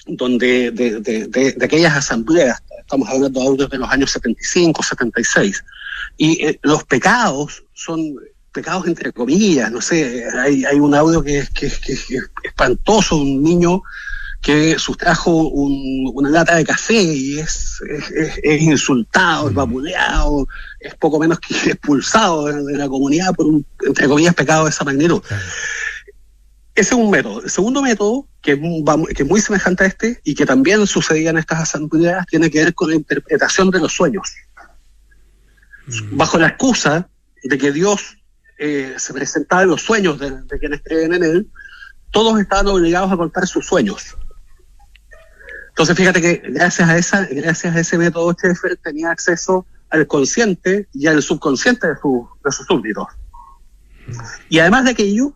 [SPEAKER 12] donde de, de, aquellas asambleas, estamos hablando de audios de los años 75, 76, y eh, los pecados son pecados entre comillas, no sé, hay, hay un audio que, que, que es espantoso, un niño que sustrajo una lata de café y es, es, insultado, es vapuleado, es poco menos que expulsado de, la comunidad por un, entre comillas, pecado de esa magnitud. Ese es un método. El segundo método, que, que es muy semejante a este y que también sucedía en estas asambleas, tiene que ver con la interpretación de los sueños. Mm. Bajo la excusa de que Dios eh, se presentaba en los sueños de, de quienes creen en Él, todos estaban obligados a contar sus sueños. Entonces, fíjate que gracias a, esa, gracias a ese método, Sheffer tenía acceso al consciente y al subconsciente de, de sus súbditos. Y además de aquello,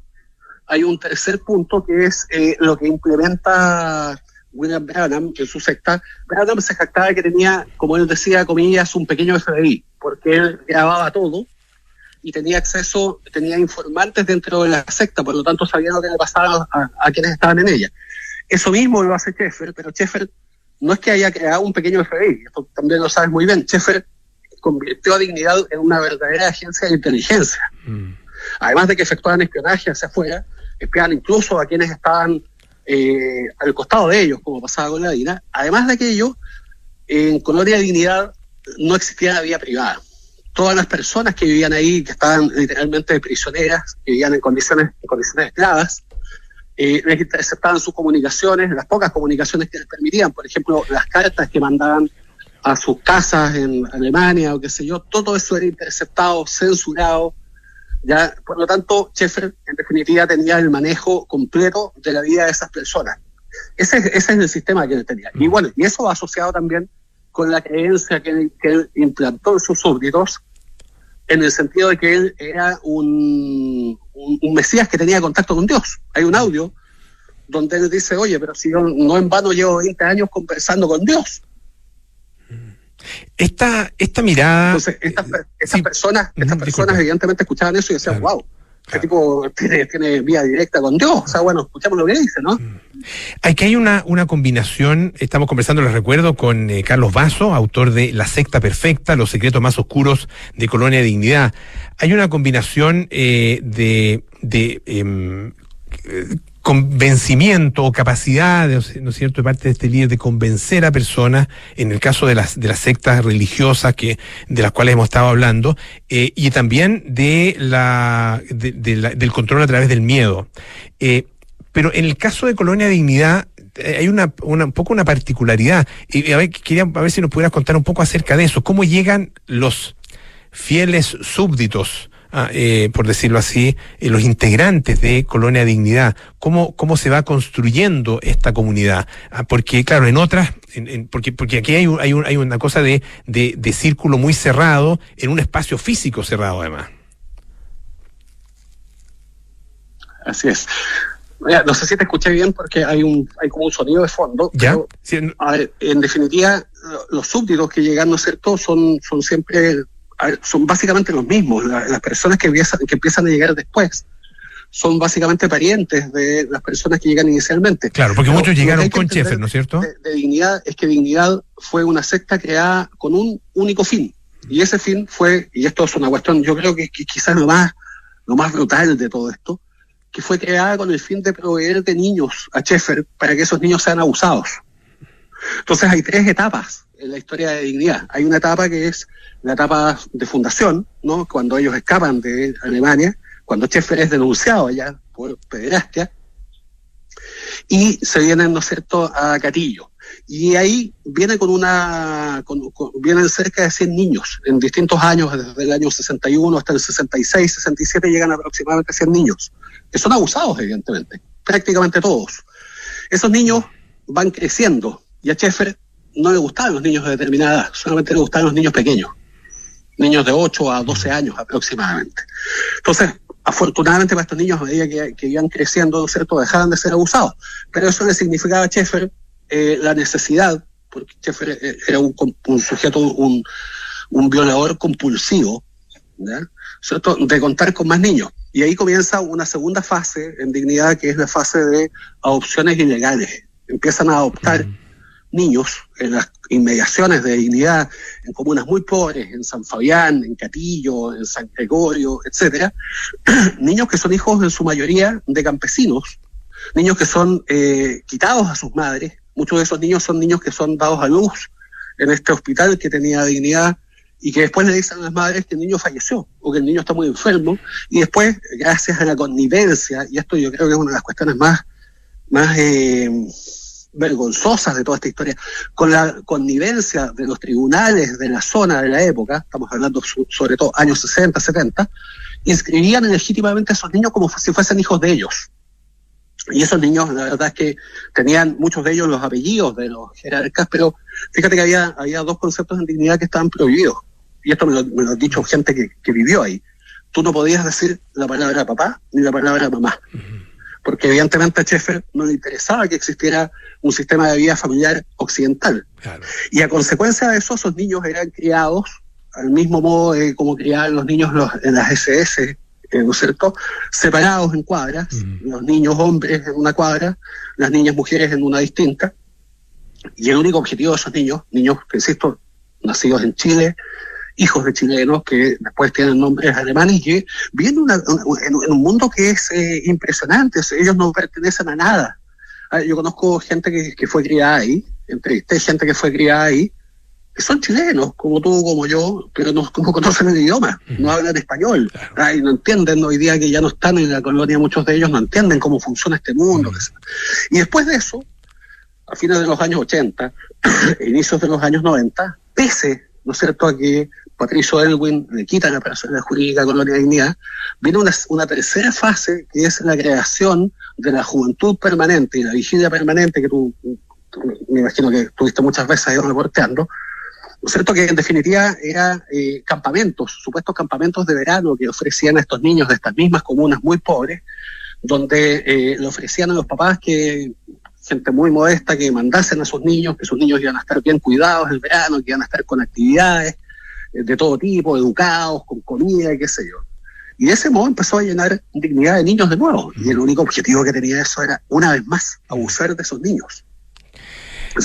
[SPEAKER 12] hay un tercer punto que es eh, lo que implementa William Branham en su secta. Branham se jactaba que tenía, como él decía, comillas, un pequeño FBI, porque él grababa todo y tenía acceso, tenía informantes dentro de la secta, por lo tanto sabía lo que le pasaba a quienes estaban en ella. Eso mismo lo hace Sheffer, pero Sheffer no es que haya creado un pequeño FBI, esto también lo sabes muy bien. Sheffer convirtió a Dignidad en una verdadera agencia de inteligencia. Mm. Además de que efectuaban espionaje hacia afuera, espiaban incluso a quienes estaban eh, al costado de ellos, como pasaba con la DINA. Además de aquello, en Colonia Dignidad no existía la vía privada. todas las personas que vivían ahí, que estaban literalmente prisioneras, que vivían en condiciones, en condiciones esclavas, eh, les interceptaban sus comunicaciones, las pocas comunicaciones que les permitían, por ejemplo, las cartas que mandaban a sus casas en Alemania o qué sé yo, todo eso era interceptado, censurado. Ya, por lo tanto, Sheffer en definitiva tenía el manejo completo de la vida de esas personas. Ese, ese es el sistema que él tenía. Y bueno, y eso va asociado también con la creencia que, que él implantó en sus súbditos, en el sentido de que él era un, un, un, Mesías que tenía contacto con Dios. Hay un audio donde él dice, oye, pero si yo no en vano llevo 20 años conversando con Dios.
[SPEAKER 4] Esta, esta mirada...
[SPEAKER 12] Entonces, estas, sí, personas, estas personas evidentemente escuchaban eso y decían, claro. wow, este tipo tiene, tiene, vía directa con Dios. O sea, bueno, escuchamos lo que dice, ¿no?
[SPEAKER 4] Aquí hay una, una combinación, estamos conversando, les recuerdo, con eh, Carlos Vaso, autor de La secta perfecta, los secretos más oscuros de Colonia de Dignidad. Hay una combinación eh, de, de eh, convencimiento o capacidad, ¿no es cierto?, de parte de este líder de convencer a personas, en el caso de las, de las sectas religiosas que, de las cuales hemos estado hablando, eh, y también de la, de, de la, del control a través del miedo. Eh, pero en el caso de Colonia Dignidad, hay una, una, un poco una particularidad. Y a ver, quería a ver si nos pudieras contar un poco acerca de eso. ¿Cómo llegan los fieles súbditos eh, por decirlo así, eh, los integrantes de Colonia Dignidad, cómo, cómo se va construyendo esta comunidad. Ah, porque, claro, en otras, en, en, porque, porque aquí hay, hay, un, hay una cosa de, de, de círculo muy cerrado, en un espacio físico cerrado además.
[SPEAKER 12] Así es. Mira, no sé si te escuché bien porque hay un hay como un sonido de fondo.
[SPEAKER 4] ¿Ya?
[SPEAKER 12] Pero, sí. a ver, en definitiva, los súbditos que llegan, ¿no es cierto?, son, son siempre son básicamente los mismos. La, las personas que empiezan, que empiezan a llegar después son básicamente parientes de las personas que llegan inicialmente.
[SPEAKER 4] Claro, porque Pero, muchos llegaron con Sheffer, ¿no es cierto?
[SPEAKER 12] De, de, Dignidad es que Dignidad fue una secta creada con un único fin. Y ese fin fue, y esto es una cuestión, yo creo que, que quizás lo más, lo más brutal de todo esto, que fue creada con el fin de proveer de niños a Sheffer para que esos niños sean abusados. Entonces hay tres etapas la historia de dignidad. Hay una etapa que es la etapa de fundación, ¿no? Cuando ellos escapan de Alemania, cuando Sheffer es denunciado allá por pederastia, y se vienen, ¿no es cierto?, a Catillo. Y ahí viene con una, con, vienen cerca de 100 niños en distintos años, desde el año 61 hasta el 66, 67, llegan aproximadamente 100 niños, que son abusados, evidentemente, prácticamente todos. Esos niños van creciendo, y a Sheffer no le gustaban los niños de determinada edad, solamente le gustaban los niños pequeños, niños de 8 a 12 años aproximadamente. Entonces, afortunadamente para estos niños, a medida que, que iban creciendo, ¿no cierto?, dejaban de ser abusados. Pero eso le significaba a Sheffer eh, la necesidad, porque Sheffer era un, un sujeto, un, un, violador compulsivo. ¿cierto?, de contar con más niños. Y ahí comienza una segunda fase en dignidad, que es la fase de adopciones ilegales. Empiezan a adoptar niños en las inmediaciones de dignidad, en comunas muy pobres, en San Fabián, en Catillo, en San Gregorio, etcétera, niños que son hijos en su mayoría de campesinos, niños que son eh, quitados a sus madres, muchos de esos niños son niños que son dados a luz en este hospital que tenía dignidad y que después le dicen a las madres que el niño falleció o que el niño está muy enfermo y después, gracias a la connivencia, y esto yo creo que es una de las cuestiones más, más eh, vergonzosas de toda esta historia, con la connivencia de los tribunales de la zona de la época, estamos hablando sobre todo años 60, 70, inscribían legítimamente a esos niños como si fuesen hijos de ellos. Y esos niños, la verdad es que tenían muchos de ellos los apellidos de los jerarcas, pero fíjate que había, había dos conceptos en dignidad que estaban prohibidos. Y esto me lo, me lo ha dicho gente que, vivió ahí. Tú no podías decir la palabra papá ni la palabra mamá. Porque evidentemente a Sheffer no le interesaba que existiera un sistema de vida familiar occidental. Claro. Y a consecuencia de eso, esos niños eran criados al mismo modo de como criaban los niños los, en las SS, eh, ¿no es cierto? Separados en cuadras, uh -huh. los niños hombres en una cuadra, las niñas mujeres en una distinta. Y el único objetivo de esos niños, niños que insisto, nacidos en Chile, hijos de chilenos que después tienen nombres alemanes y viven una, en, en, un mundo que es eh, impresionante. Ellos no pertenecen a nada. Yo conozco gente que, que fue criada ahí, entrevisté gente que fue criada ahí, que son chilenos, como tú, como yo, pero no, no conocen el idioma, no hablan español, y no entienden hoy día que ya no están en la colonia, muchos de ellos no entienden cómo funciona este mundo. Y después de eso, a fines de los años 80, inicios de los años 90, pese, ¿no es cierto?, a que Patricio Elwin le quita la personalidad jurídica Colonia Dignidad, viene una, tercera fase que es la creación de la juventud permanente y la vigilia permanente que tú, me imagino que tuviste muchas veces ahí reporteando, ¿no es cierto? Que en definitiva eran eh, campamentos, supuestos campamentos de verano que ofrecían a estos niños de estas mismas comunas muy pobres, donde eh, le ofrecían a los papás que gente muy modesta que mandasen a sus niños, que sus niños iban a estar bien cuidados el verano, que iban a estar con actividades de todo tipo, educados, con comida y qué sé yo. Y de ese modo empezó a llenar dignidad de niños de nuevo. Y el único objetivo que tenía eso era, una vez más, abusar de esos niños.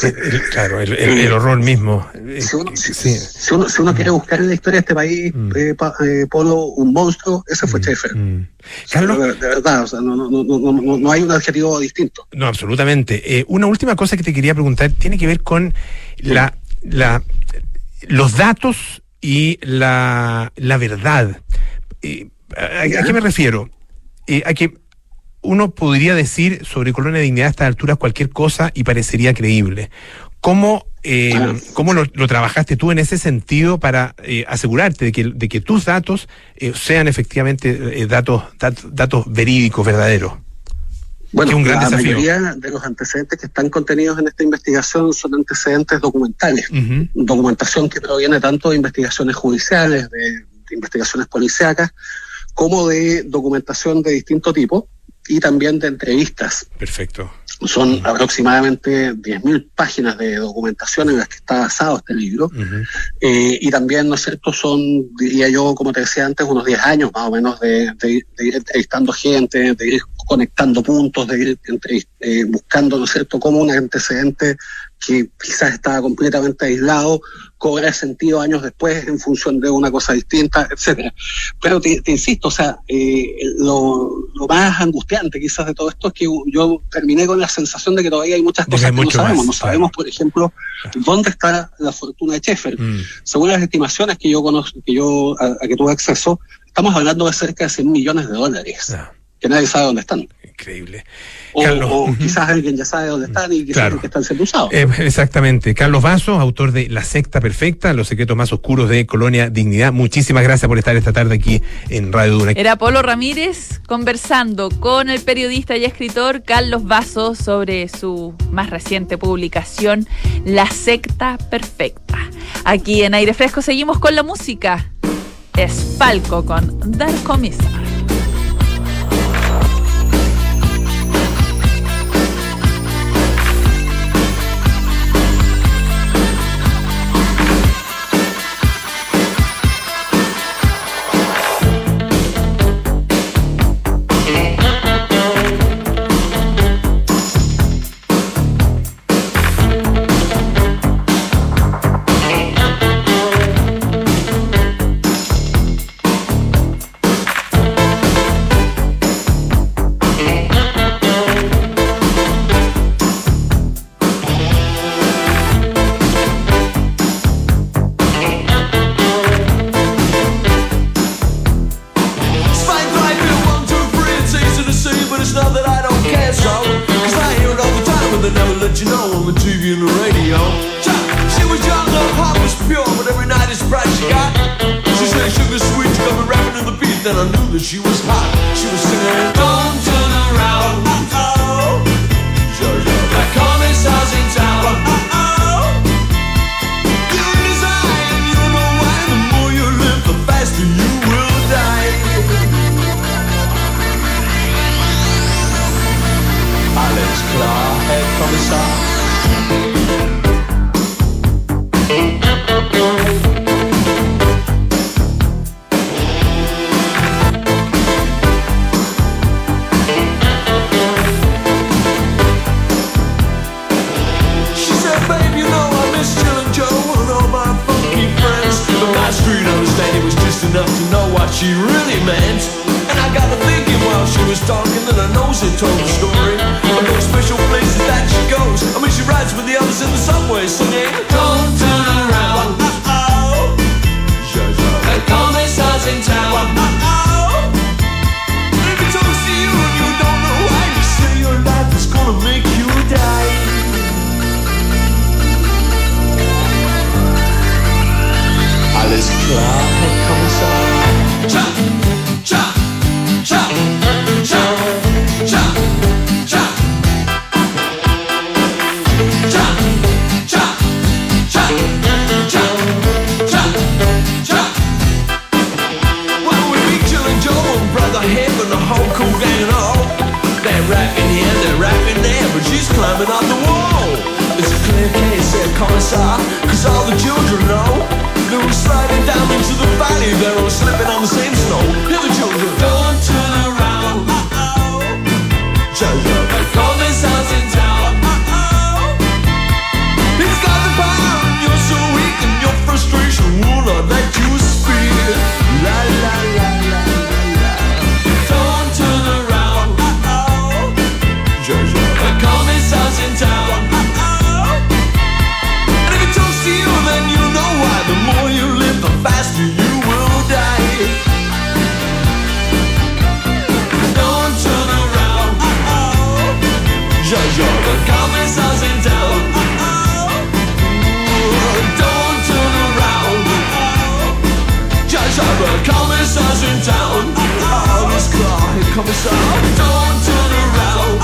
[SPEAKER 4] El, claro, el, horror mismo.
[SPEAKER 12] Si uno, si, uno, quiere buscar en la historia de este país, mm. eh, eh, Polo, un monstruo, ese fue mm.
[SPEAKER 4] Carlos.
[SPEAKER 12] De, verdad, o sea, no, no, no, no, hay un adjetivo distinto.
[SPEAKER 4] No, absolutamente. Eh, una última cosa que te quería preguntar tiene que ver con la, la, los datos y la, la verdad. ¿a, ¿A qué me refiero? a que uno podría decir sobre Colonia de Dignidad a estas alturas cualquier cosa y parecería creíble. ¿Cómo, eh, ¿cómo lo, trabajaste tú en ese sentido para eh, asegurarte de que, de que tus datos eh, sean efectivamente datos, datos verídicos, verdaderos?
[SPEAKER 12] Bueno, la mayoría de los antecedentes que están contenidos en esta investigación son antecedentes documentales, documentación que proviene tanto de investigaciones judiciales, de, de investigaciones policíacas, como de documentación de distinto tipo y también de entrevistas.
[SPEAKER 4] Perfecto.
[SPEAKER 12] Son aproximadamente 10.000 páginas de documentación en las que está basado este libro. Eh, y también, ¿no es cierto?, son, diría yo, como te decía antes, unos 10 años más o menos de, de, ir entrevistando gente, de ir conectando puntos, de ir eh, buscando, ¿no es cierto?, como un antecedente que quizás estaba completamente aislado, cobra sentido años después en función de una cosa distinta, etcétera. Pero te, insisto, o sea, eh, lo, más angustiante quizás de todo esto es que yo terminé con la sensación de que todavía hay muchas cosas que no sabemos. no sabemos, por ejemplo, dónde está la fortuna de Sheffer. Mm. Según las estimaciones que yo conozco, que yo a, que tuve acceso, estamos hablando de cerca de 100 millones de dólares. Que nadie sabe dónde están.
[SPEAKER 4] Increíble.
[SPEAKER 12] O, quizás alguien ya sabe dónde están y quizás que están siendo usados.
[SPEAKER 4] Eh, exactamente. Carlos Vaso, autor de La Secta Perfecta, Los secretos más oscuros de Colonia Dignidad. Muchísimas gracias por estar esta tarde aquí en Radio Duna.
[SPEAKER 3] Era Polo Ramírez conversando con el periodista y escritor Carlos Vaso sobre su más reciente publicación, La Secta Perfecta. Aquí en Aire Fresco seguimos con la música. Es Falco con Dark Commissar. Commissar. Don't turn around.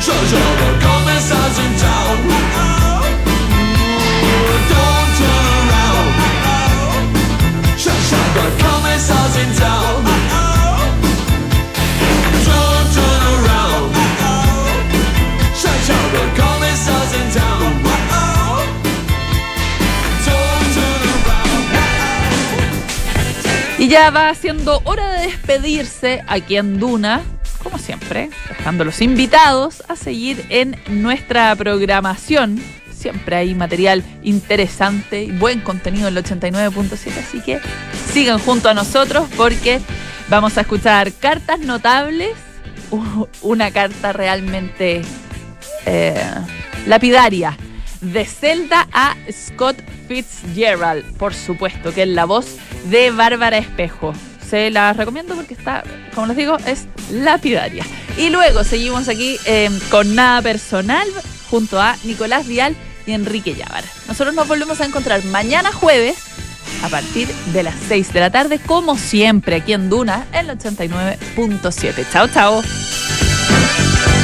[SPEAKER 3] Jojo, the commissar's in town. Don't turn around. Jojo, the commissar's in town.
[SPEAKER 2] Y ya va siendo hora de despedirse aquí en Duna, como siempre, dejando los invitados a seguir en nuestra programación. Siempre hay material interesante y buen contenido en el 89.7, así que sigan junto a nosotros porque vamos a escuchar cartas notables, una carta realmente eh, lapidaria de Zelda a Scott Fitzgerald, por supuesto, que es la voz de Bárbara Espejo. Se la recomiendo porque está, como les digo, es lapidaria. Y luego seguimos aquí eh, con Nada Personal junto a Nicolás Vial y Enrique Llávar. Nosotros nos volvemos a encontrar mañana jueves a partir de las 6 de la tarde, como siempre, aquí en Duna, en el 89.7. Chao, chao.